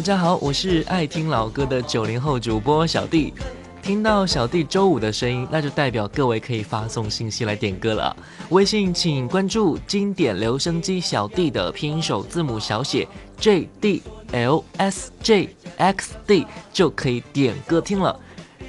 大家好，我是爱听老歌的九零后主播小弟。听到小弟周五的声音，那就代表各位可以发送信息来点歌了。微信请关注“经典留声机小弟”的拼音首字母小写 j d l s j x d 就可以点歌听了。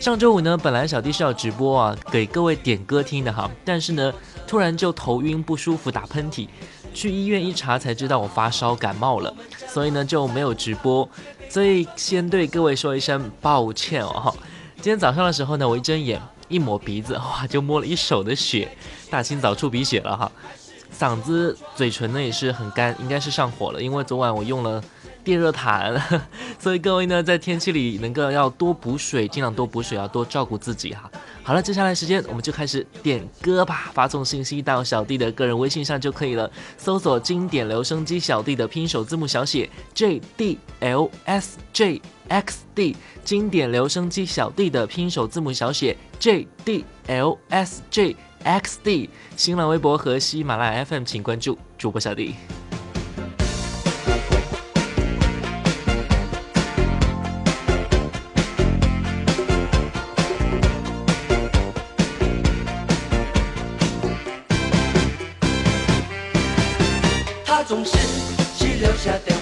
上周五呢，本来小弟是要直播啊，给各位点歌听的哈，但是呢，突然就头晕不舒服，打喷嚏。去医院一查才知道我发烧感冒了，所以呢就没有直播，所以先对各位说一声抱歉哦今天早上的时候呢，我一睁眼一抹鼻子，哇，就摸了一手的血，大清早出鼻血了哈。嗓子、嘴唇呢也是很干，应该是上火了，因为昨晚我用了。电热毯，所以各位呢，在天气里能够要多补水，尽量多补水，要多照顾自己哈。好了，接下来时间我们就开始点歌吧，发送信息到小弟的个人微信上就可以了，搜索“经典留声机”小弟的拼手字母小写 J D L S J X D，经典留声机小弟的拼手字母小写 J D L S J X D，新浪微博和喜马拉雅 FM 请关注主播小弟。总是只留下等。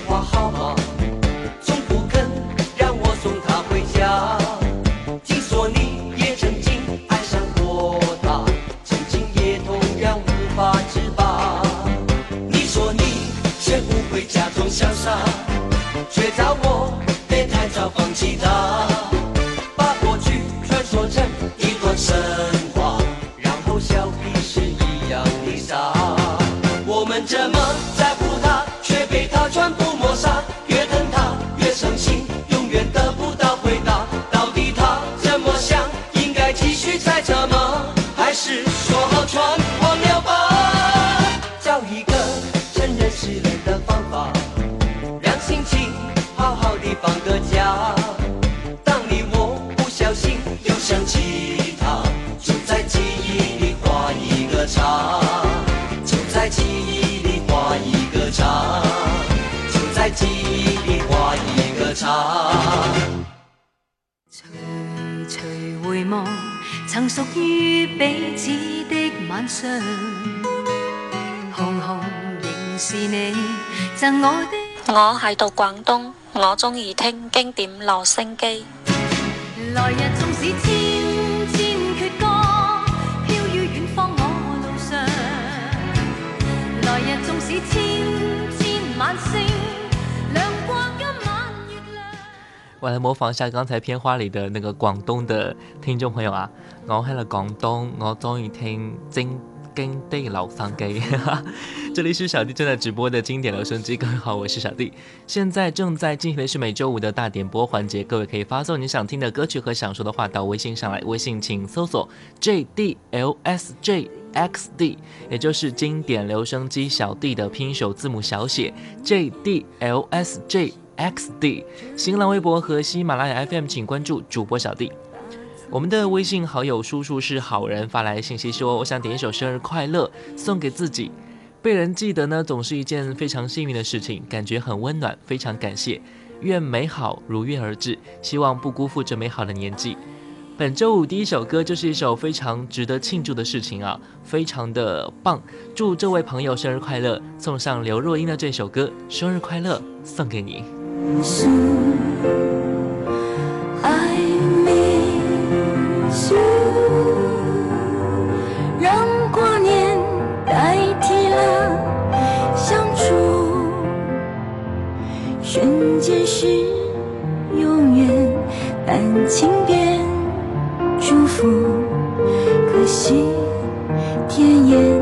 仍是你我喺度广东，我中意听经典留声机。来日纵使千千阙歌，飘于远方我路上。来日纵使千千晚星。我来模仿一下刚才片花里的那个广东的听众朋友啊，我喺了广东，我终于听经经典留哈哈，这里是小弟正在直播的经典留声机，各位好，我是小弟。现在正在进行的是每周五的大点播环节，各位可以发送你想听的歌曲和想说的话到微信上来，微信请搜索 J D L S J X D，也就是经典留声机小弟的拼音首字母小写 J D L S J。x d，新浪微博和喜马拉雅 FM 请关注主播小弟。我们的微信好友叔叔是好人发来信息说：“我想点一首生日快乐送给自己，被人记得呢，总是一件非常幸运的事情，感觉很温暖，非常感谢。愿美好如愿而至，希望不辜负这美好的年纪。本周五第一首歌就是一首非常值得庆祝的事情啊，非常的棒！祝这位朋友生日快乐，送上刘若英的这首歌《生日快乐》送给你。”数，I miss you，让挂念代替了相处，瞬间是永远，感情变祝福，可惜甜言。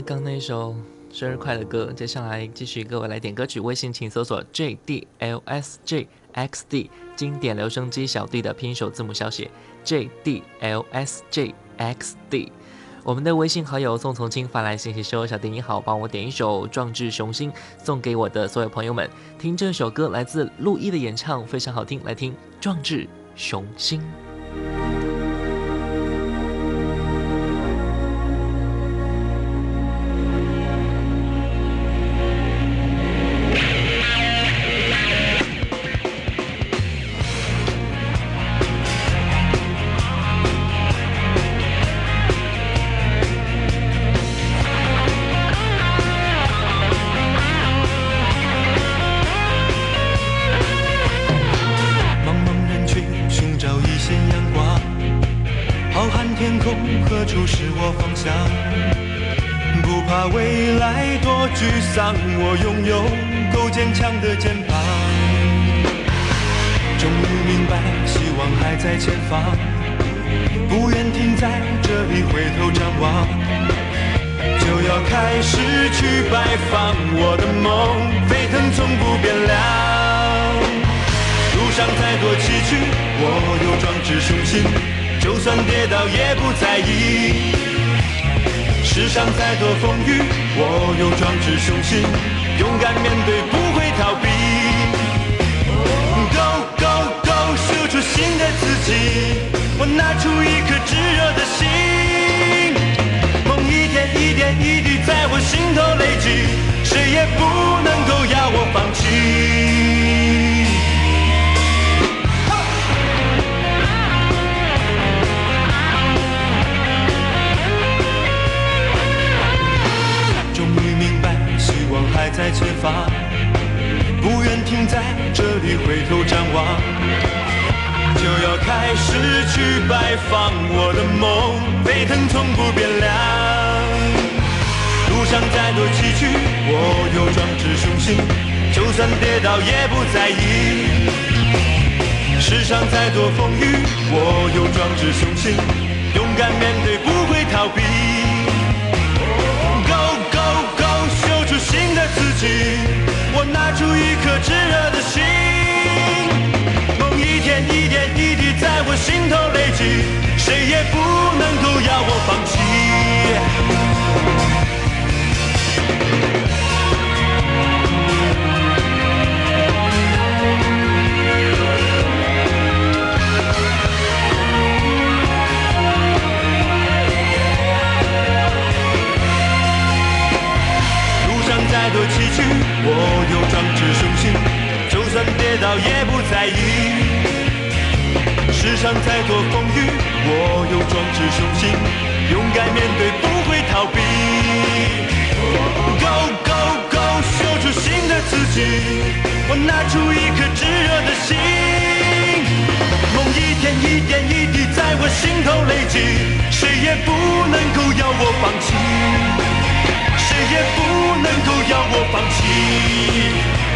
刚那首生日快乐歌，接下来继续各位来点歌曲。微信请搜索 J D L S J X D 经典留声机小弟的拼音首字母小写 J D L S J X D。我们的微信好友宋从清发来信息说：“小弟你好，帮我点一首《壮志雄心》送给我的所有朋友们听。这首歌来自陆毅的演唱，非常好听，来听《壮志雄心》。”沮丧，我拥有够坚强的肩膀。终于明白，希望还在前方，不愿停在这里回头张望。就要开始去拜访，我的梦沸腾，从不变凉。路上再多崎岖，我有壮志雄心，就算跌倒也不在意。世上再多风雨，我有壮志雄心，勇敢面对，不会逃避。Go go go，秀出新的自己，我拿出一颗炙热的心，梦一点一点一滴在我心头累积，谁也不能够要我放弃。在前方，不愿停在这里回头张望，就要开始去拜访。我的梦沸腾，从不变凉。路上再多崎岖，我有壮志雄心，就算跌倒也不在意。世上再多风雨，我有壮志雄心，勇敢面对，不会逃避。新的自己，我拿出一颗炙热的心，梦一点一点一滴在我心头累积，谁也不能够要我放弃。我有壮志雄心，就算跌倒也不在意。世上再多风雨，我有壮志雄心，勇敢面对不会逃避。Go go go，秀出新的自己，我拿出一颗炙热的心。梦一点一点一滴在我心头累积，谁也不能够要我放弃。也不能够要我放弃。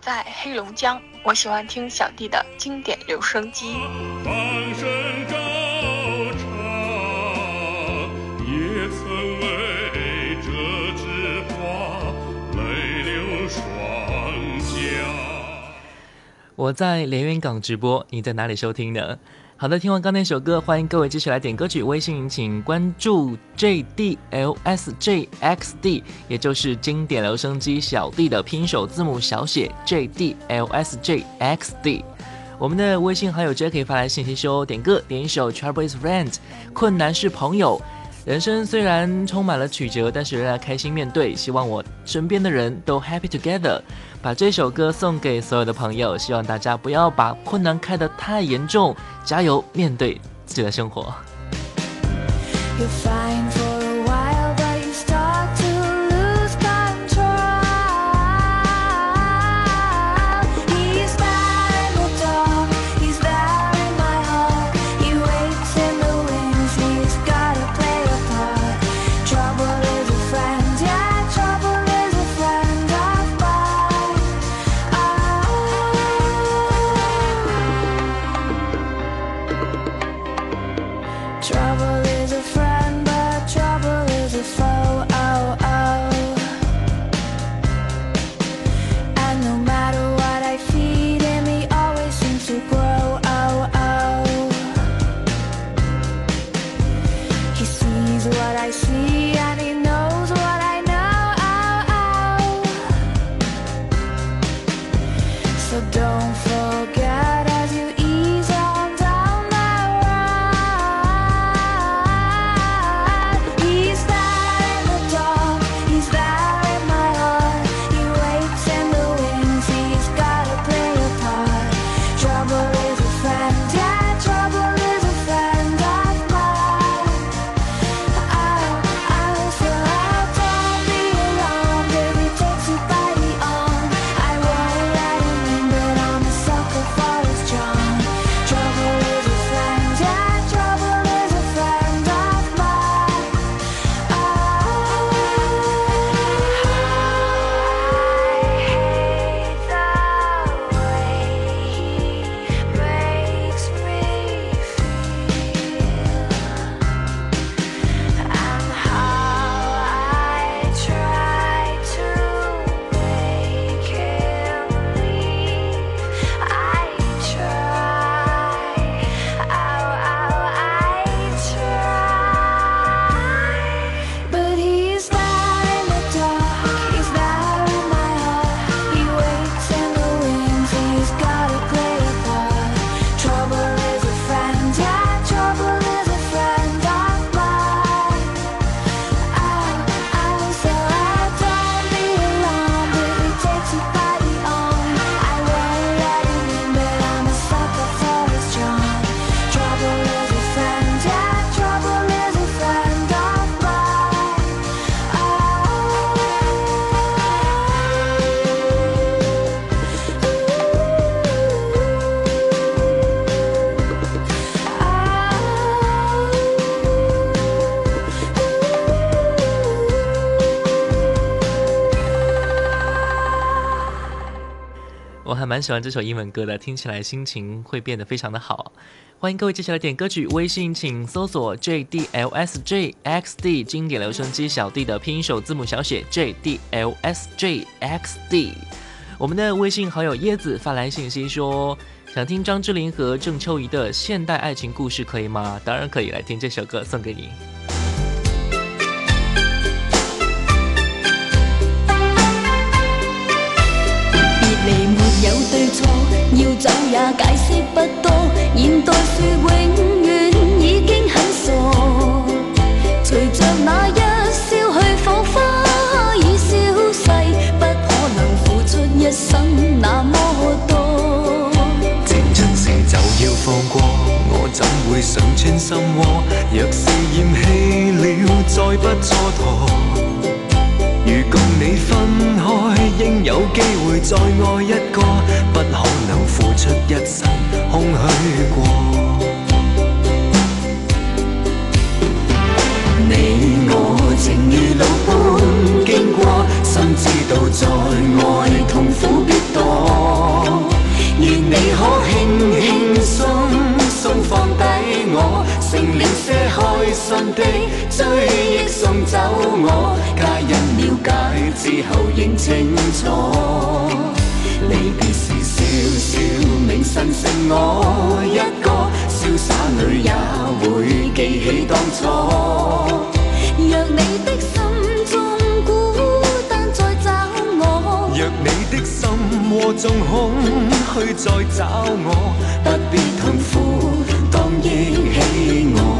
在黑龙江，我喜欢听小弟的经典留声机。我在连云港直播，你在哪里收听呢？好的，听完刚那首歌，欢迎各位继续来点歌曲。微信请关注 J D L S J X D，也就是经典留声机小弟的拼手字母小写 J D L S J X D。我们的微信好友 J 接可以发来信息说点歌，点一首 Trouble is Friend，困难是朋友。人生虽然充满了曲折，但是仍然开心面对。希望我身边的人都 happy together。把这首歌送给所有的朋友，希望大家不要把困难看得太严重，加油，面对自己的生活。很喜欢这首英文歌的，听起来心情会变得非常的好。欢迎各位接下来点歌曲，微信请搜索 JDLSJXD 经典留声机小弟的拼音首字母小写 JDLSJXD。我们的微信好友椰子发来信息说，想听张智霖和郑秋怡的《现代爱情故事》，可以吗？当然可以，来听这首歌送给你。有对错，要走也解释不多。现代说永远已经很傻。随着那一宵去火花已消逝，不可能付出一生那么多。情春时就要放过，我怎会想穿心窝？若是厌弃了，再不蹉跎。如共你分开，应有机会再爱一个。追忆送走我，家人了解之后仍清楚。离别时笑笑，明晨剩我一个。潇洒女也会记起当初。若你的心中孤单再找我，若你的心窝中空虚再找我，不必痛苦，当忆起我。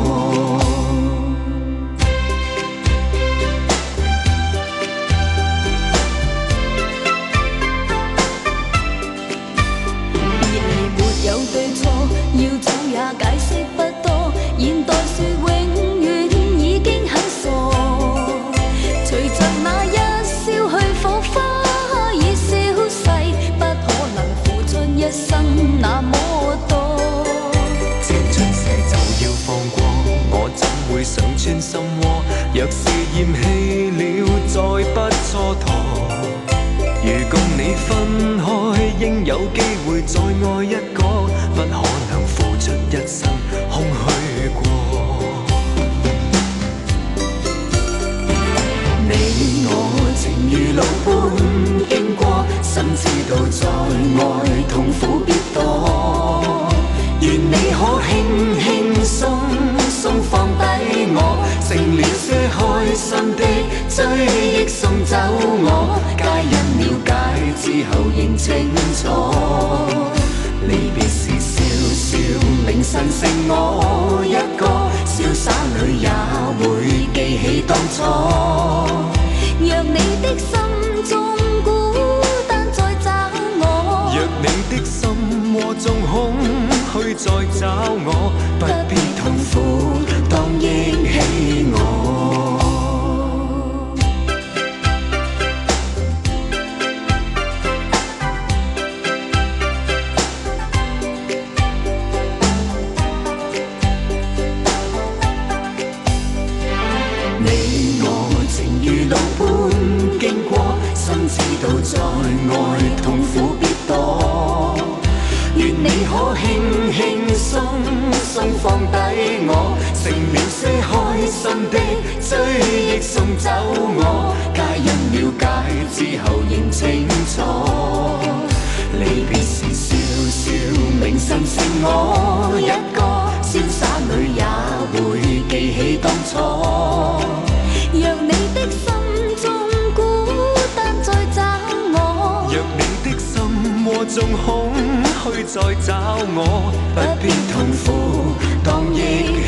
心的追忆送走我，皆因了解之后认清楚。离别时笑笑，明晨剩我一个，潇洒里也会记起当初。若你的心中孤单再找我，若你的心窝中空虚再找我，不必痛苦，当忆。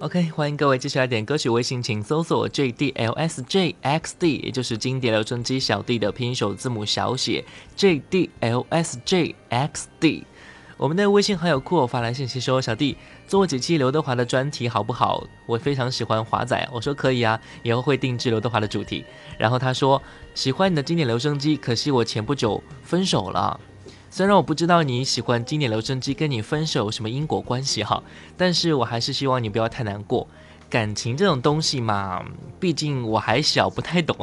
OK，欢迎各位继续来点歌曲。微信请搜索 J D L S J X D，也就是经典留声机小弟的拼音首字母小写 J D L S J X D。我们的微信好友库发来信息说：“小弟做几期刘德华的专题好不好？”我非常喜欢华仔，我说可以啊，以后会定制刘德华的主题。然后他说：“喜欢你的经典留声机，可惜我前不久分手了。”虽然我不知道你喜欢经典留声机跟你分手有什么因果关系哈，但是我还是希望你不要太难过。感情这种东西嘛，毕竟我还小，不太懂。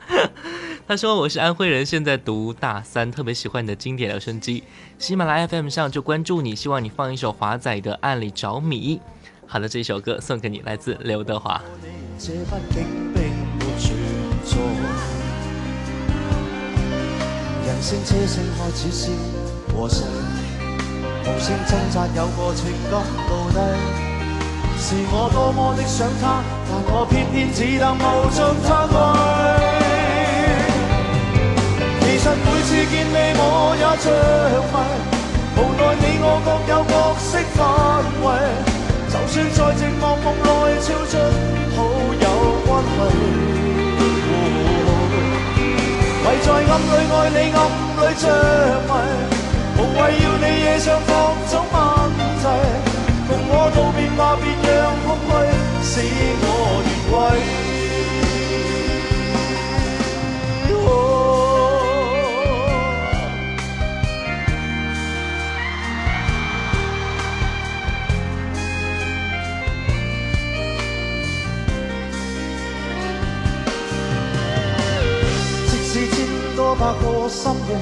他说我是安徽人，现在读大三，特别喜欢你的经典留声机，喜马拉雅 FM 上就关注你，希望你放一首华仔的《暗里着迷》。好的，这一首歌送给你，来自刘德华。声车声开始消和逝，无声挣扎有个情感奴隶。是我多么的想他，但我偏偏只能无尽叹泪。其实每次见你我也着迷，无奈你我各有角色范围。就算在寂寞梦内，超出好友关系。迷在暗里爱你，暗里着迷，无谓要你夜上各种问题。同我道别话，别让空虚使我越轨。跨过深夜，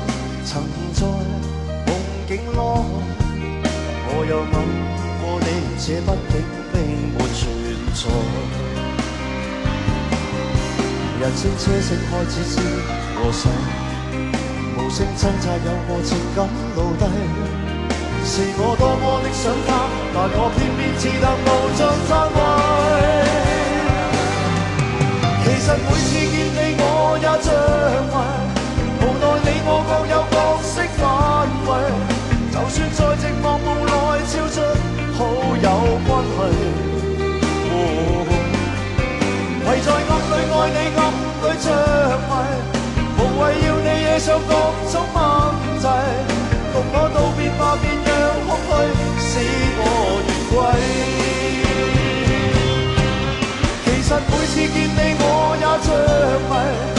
曾在梦境内，我有吻过你，这毕竟并没存在。人声车声开始知我醒，无声挣扎有我情感奴隶，是我多么的想他，但我偏偏只得无尽叹谓。其实每次见你，我也着迷。我各有角色范围，就算在寂寞梦内超出好友关系。唯在暗里爱你，暗里着迷，无谓要你夜上各种问题，共我道别吧，别让空虚使我越轨。其实每次见你，我也着迷。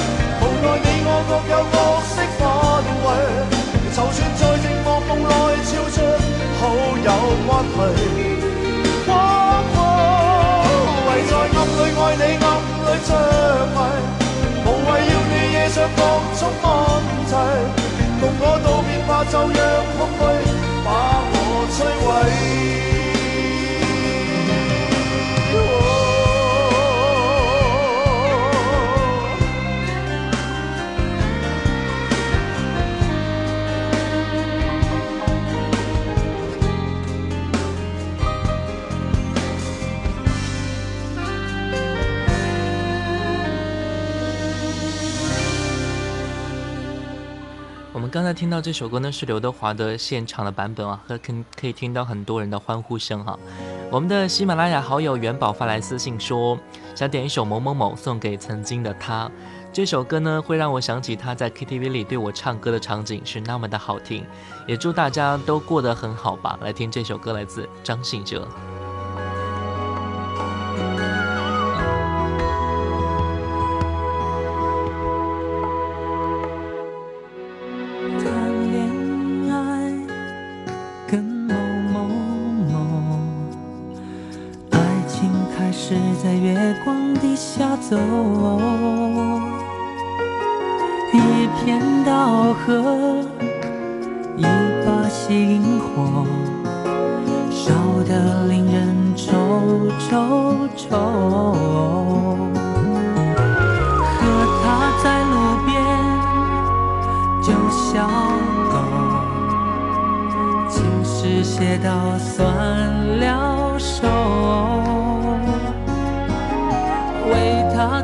爱你我各有角色范围，就算在寂寞梦内，朝着好友关系。喔，围在暗里爱你，暗里着迷，无谓要你夜上各种问题，共我道别话就让空虚把我摧毁。那听到这首歌呢，是刘德华的现场的版本啊，和可可以听到很多人的欢呼声哈。我们的喜马拉雅好友元宝发来私信说，想点一首某某某送给曾经的他。这首歌呢，会让我想起他在 KTV 里对我唱歌的场景是那么的好听。也祝大家都过得很好吧。来听这首歌，来自张信哲。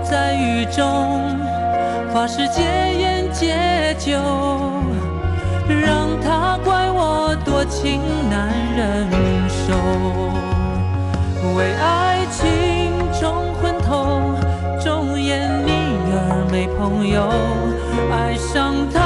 在雨中发誓戒烟戒酒，让他怪我多情难忍受，为爱情冲昏头，忠言逆耳没朋友，爱上他。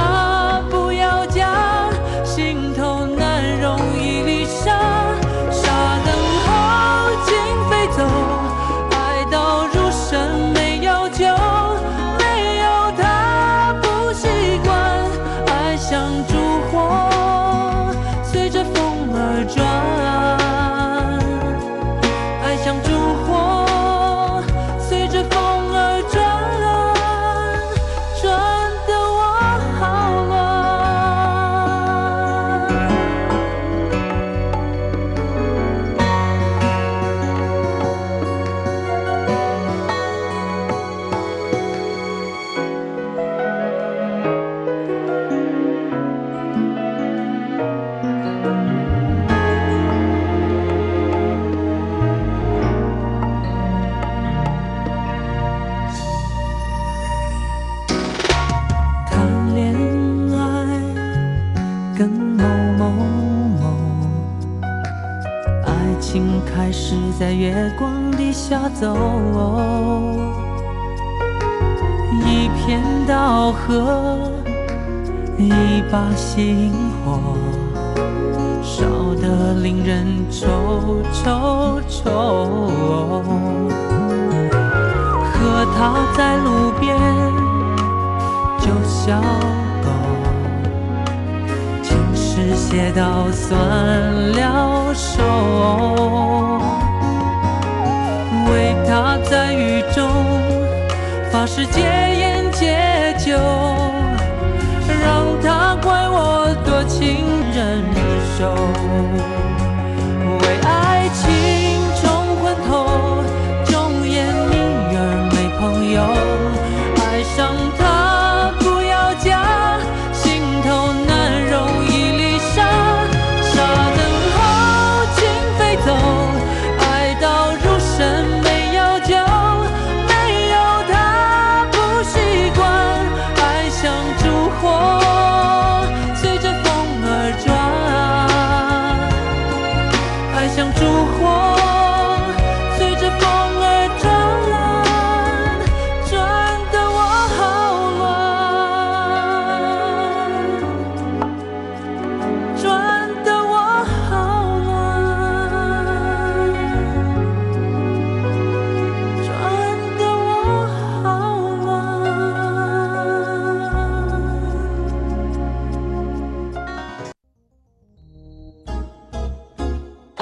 下走，一片稻荷，一把星火，烧得令人愁愁愁。和他在路边就小狗，情诗写到酸了手。他在雨中发誓戒烟戒酒，让他怪我多情忍受。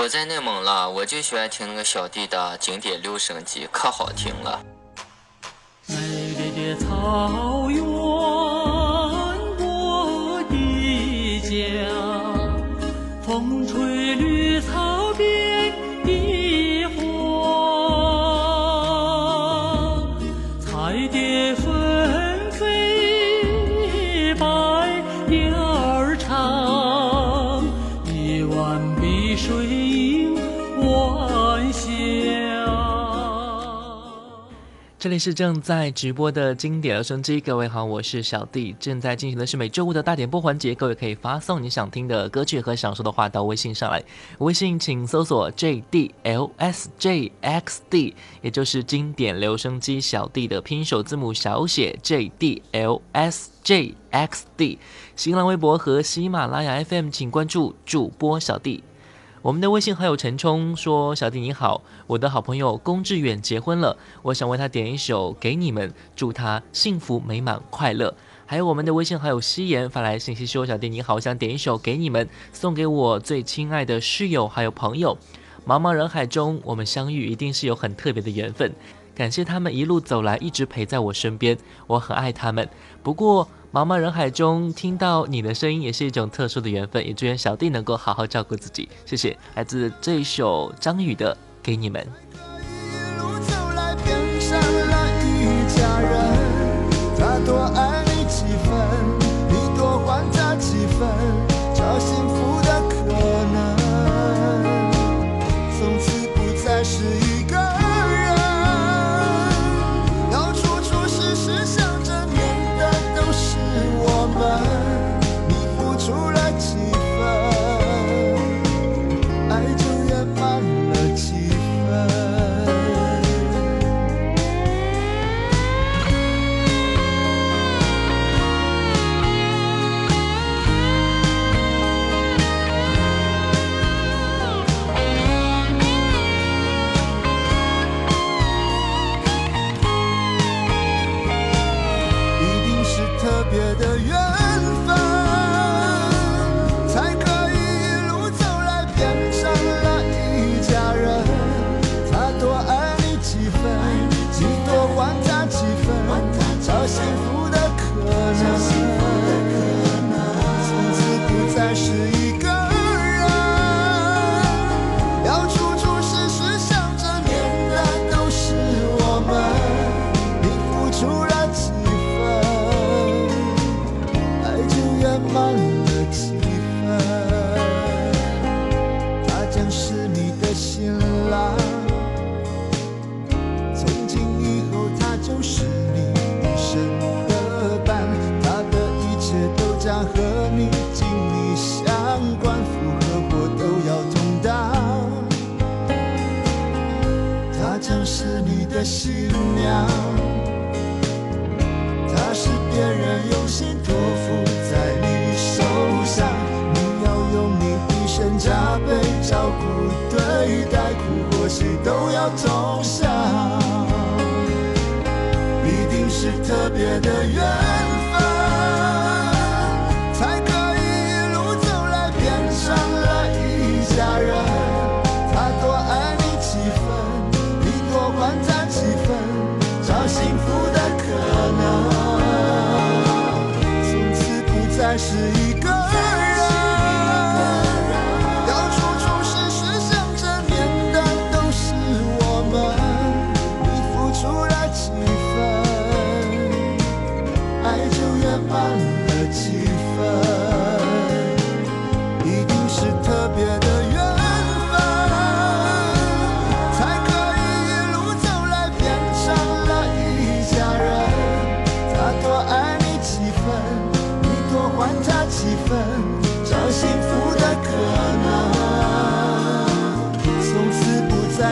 我在内蒙了，我就喜欢听那个小弟的《经典留声机》，可好听了。美丽的草原，我的家，风吹。是正在直播的经典留声机，各位好，我是小弟。正在进行的是每周五的大点播环节，各位可以发送你想听的歌曲和想说的话到微信上来。微信请搜索 J D L S J X D，也就是经典留声机小弟的拼手字母小写 J D L S J X D。新浪微博和喜马拉雅 FM 请关注主播小弟。我们的微信好友陈冲说：“小弟你好，我的好朋友龚志远结婚了，我想为他点一首《给你们》，祝他幸福美满、快乐。”还有我们的微信好友夕颜发来信息说：“小弟你好，我想点一首《给你们》，送给我最亲爱的室友还有朋友。茫茫人海中，我们相遇一定是有很特别的缘分，感谢他们一路走来一直陪在我身边，我很爱他们。不过。”茫茫人海中听到你的声音也是一种特殊的缘分，也祝愿小弟能够好好照顾自己。谢谢，来自这一首张宇的《给你们》。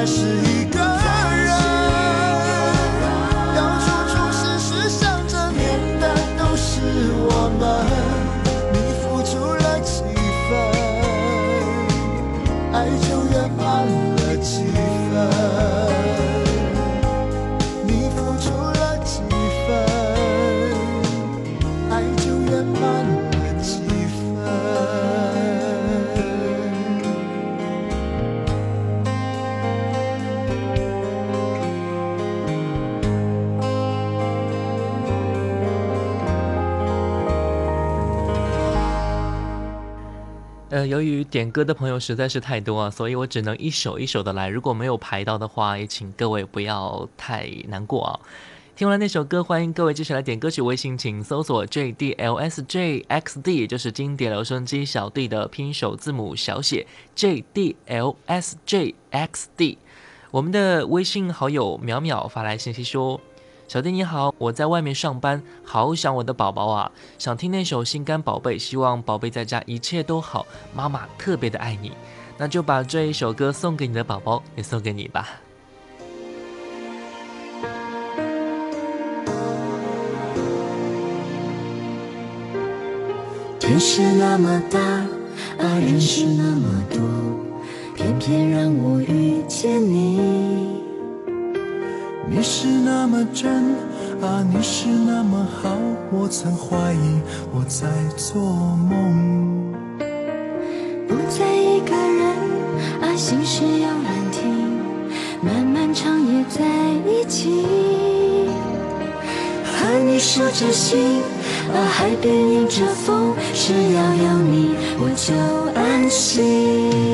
是一个。由于点歌的朋友实在是太多啊，所以我只能一首一首的来。如果没有排到的话，也请各位不要太难过啊。听完了那首歌，欢迎各位继续来点歌曲。微信请搜索 J D L S J X D，就是经典留声机小弟的拼音首字母小写 J D L S J X D。我们的微信好友淼淼发来信息说。小弟你好，我在外面上班，好想我的宝宝啊，想听那首《心肝宝贝》，希望宝贝在家一切都好，妈妈特别的爱你，那就把这一首歌送给你的宝宝，也送给你吧。天是那么大，啊，人是那么多，偏偏让我遇见你。你是那么真啊，你是那么好，我曾怀疑我在做梦。不再一个人啊，心事有人听，漫漫长夜在一起。和你数着星啊，海边迎着风，只要有你我就安心。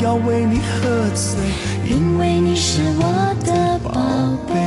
要为你喝醉，因为你是我的宝贝。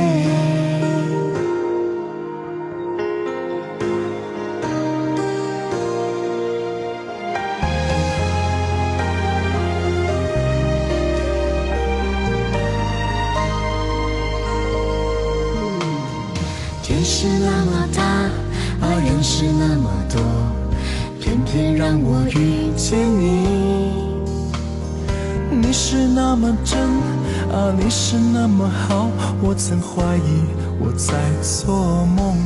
做梦，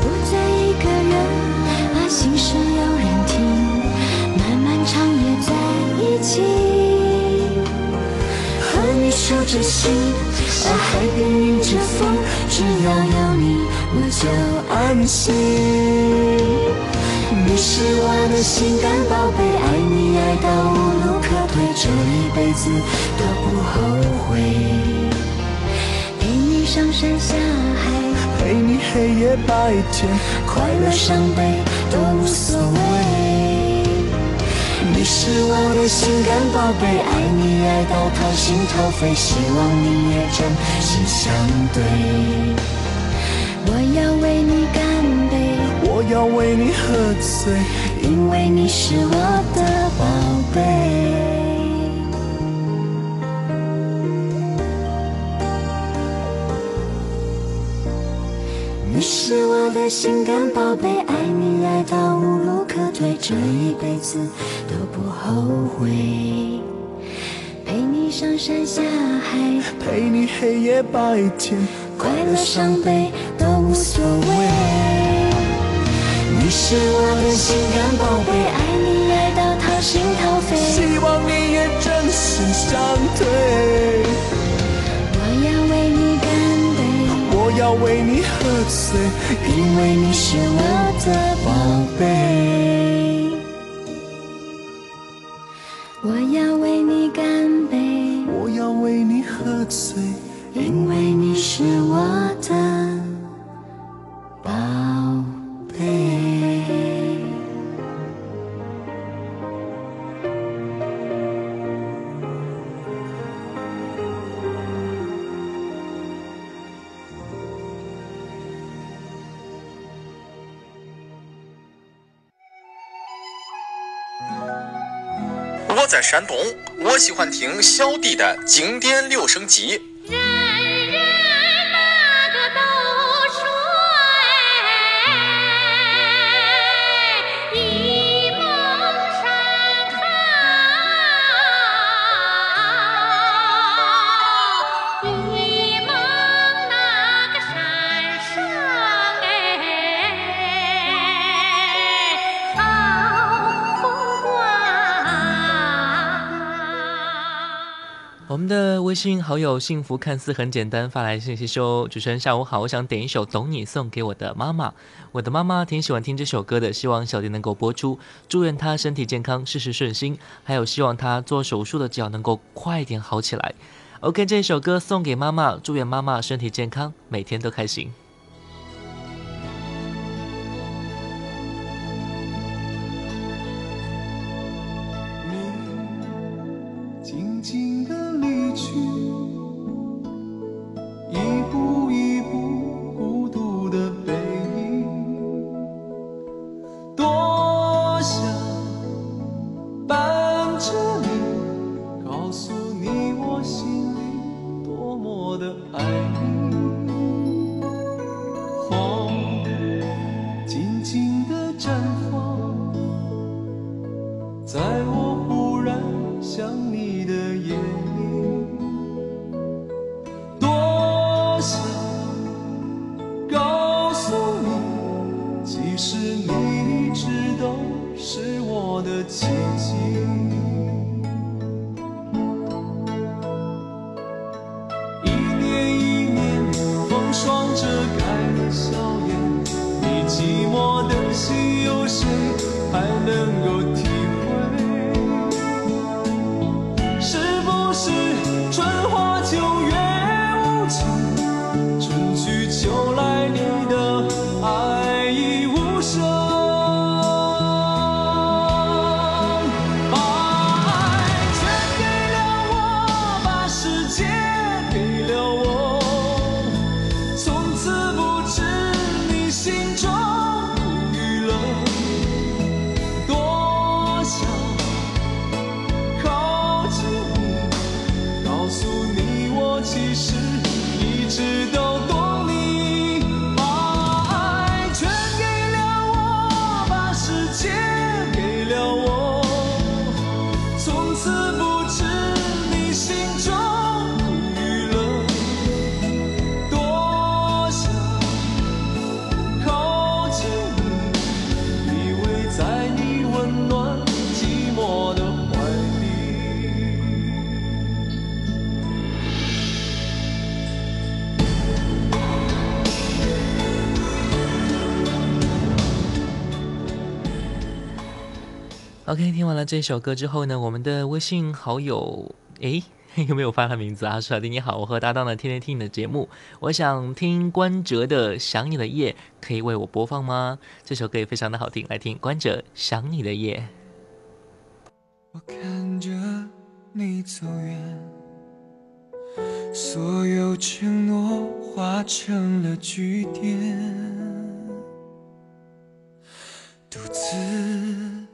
不再一个人，把心事有人听，漫漫长夜在一起。和你守着星，爱海边迎着风，只要有你我就安心。你是我的心肝宝贝，爱你爱到无路可退，这一辈子都不后悔。上山下海，陪你黑夜白天，快乐伤悲都无所谓。你是我的心肝宝贝，爱你爱到掏心掏肺，希望你也真心相对。我要为你干杯，我要为你喝醉，因为你是我的宝贝。我的心肝宝贝，爱你爱到无路可退，这一辈子都不后悔。陪你上山下海，陪你黑夜白天，快乐伤悲都无所谓。你是我的心肝宝贝。为你喝醉，因为你是我的宝贝。我要为你干杯，我要为你喝醉，因为你是我。山东，我喜欢听小弟的经典留声机。好友幸福看似很简单，发来信息说：“主持人下午好，我想点一首《懂你》送给我的妈妈。我的妈妈挺喜欢听这首歌的，希望小弟能够播出，祝愿她身体健康，事事顺心。还有希望她做手术的脚能够快点好起来。” OK，这首歌送给妈妈，祝愿妈妈身体健康，每天都开心。听了这首歌之后呢，我们的微信好友诶，有 没有发他名字啊？小弟你好，我和搭档呢天天听你的节目，我想听关喆的《想你的夜》，可以为我播放吗？这首歌也非常的好听，来听关喆《想你的夜》。我看着你走远，所有承诺化成了句点，独自。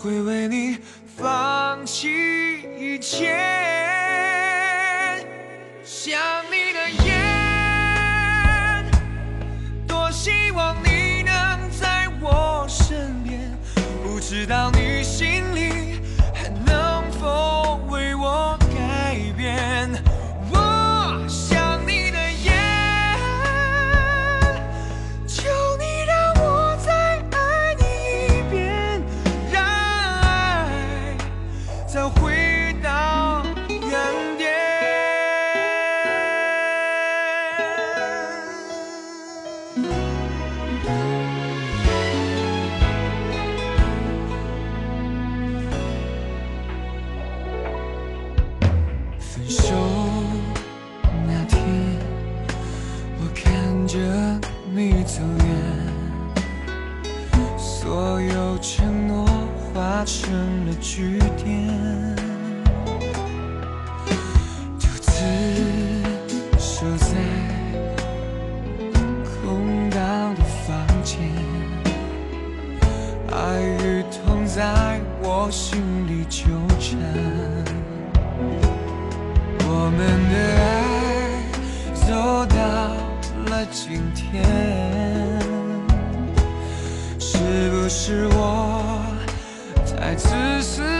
会为你放弃一切。心里纠缠，我们的爱走到了今天，是不是我太自私？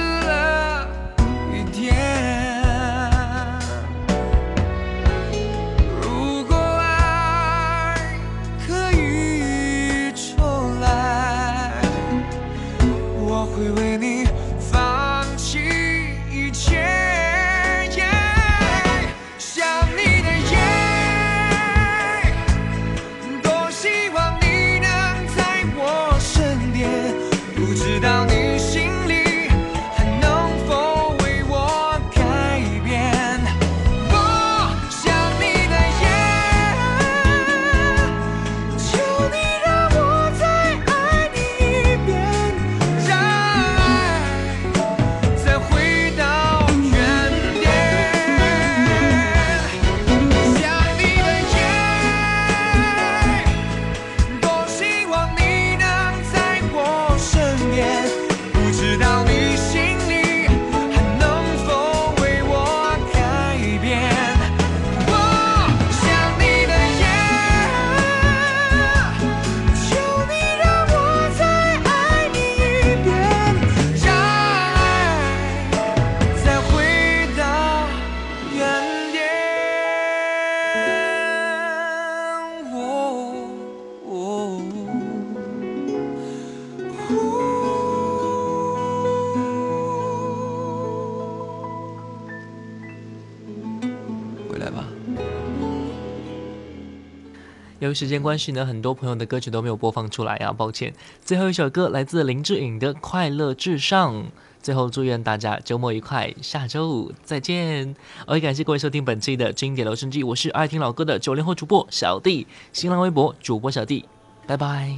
由于时间关系呢，很多朋友的歌曲都没有播放出来啊，抱歉。最后一首歌来自林志颖的《快乐至上》。最后祝愿大家周末愉快，下周五再见。OK，感谢各位收听本期的《经典留声机》，我是爱听老歌的九零后主播小弟，新浪微博主播小弟，拜拜。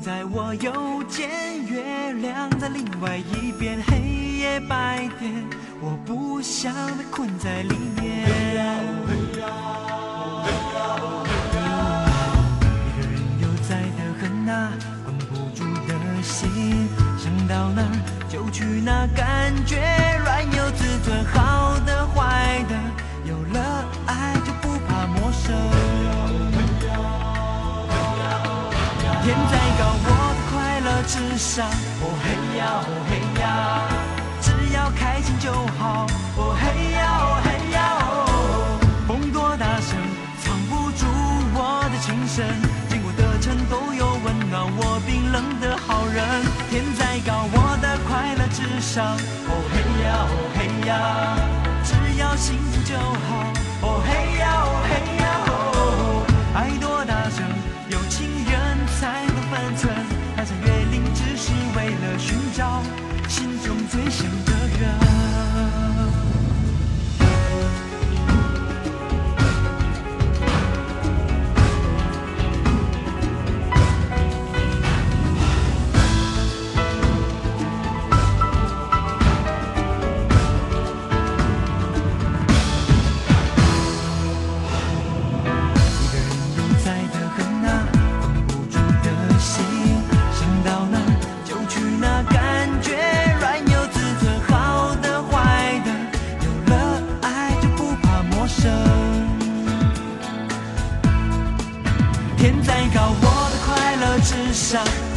在我右肩，月亮在另外一边，黑夜白天，我不想被困在里面。一个人悠哉的很呐，管不住的心，想到哪就去哪，感觉乱有自尊，好的坏的，有了爱就不怕陌生。智商哦嘿呀哦嘿呀，只要开心就好哦嘿呀哦嘿呀哦。风多大声，藏不住我的情深。经过的城都有温暖我冰冷的好人。天再高，我的快乐至上哦嘿呀哦嘿呀，只要幸福就好哦嘿。寻找心中最想的。sun.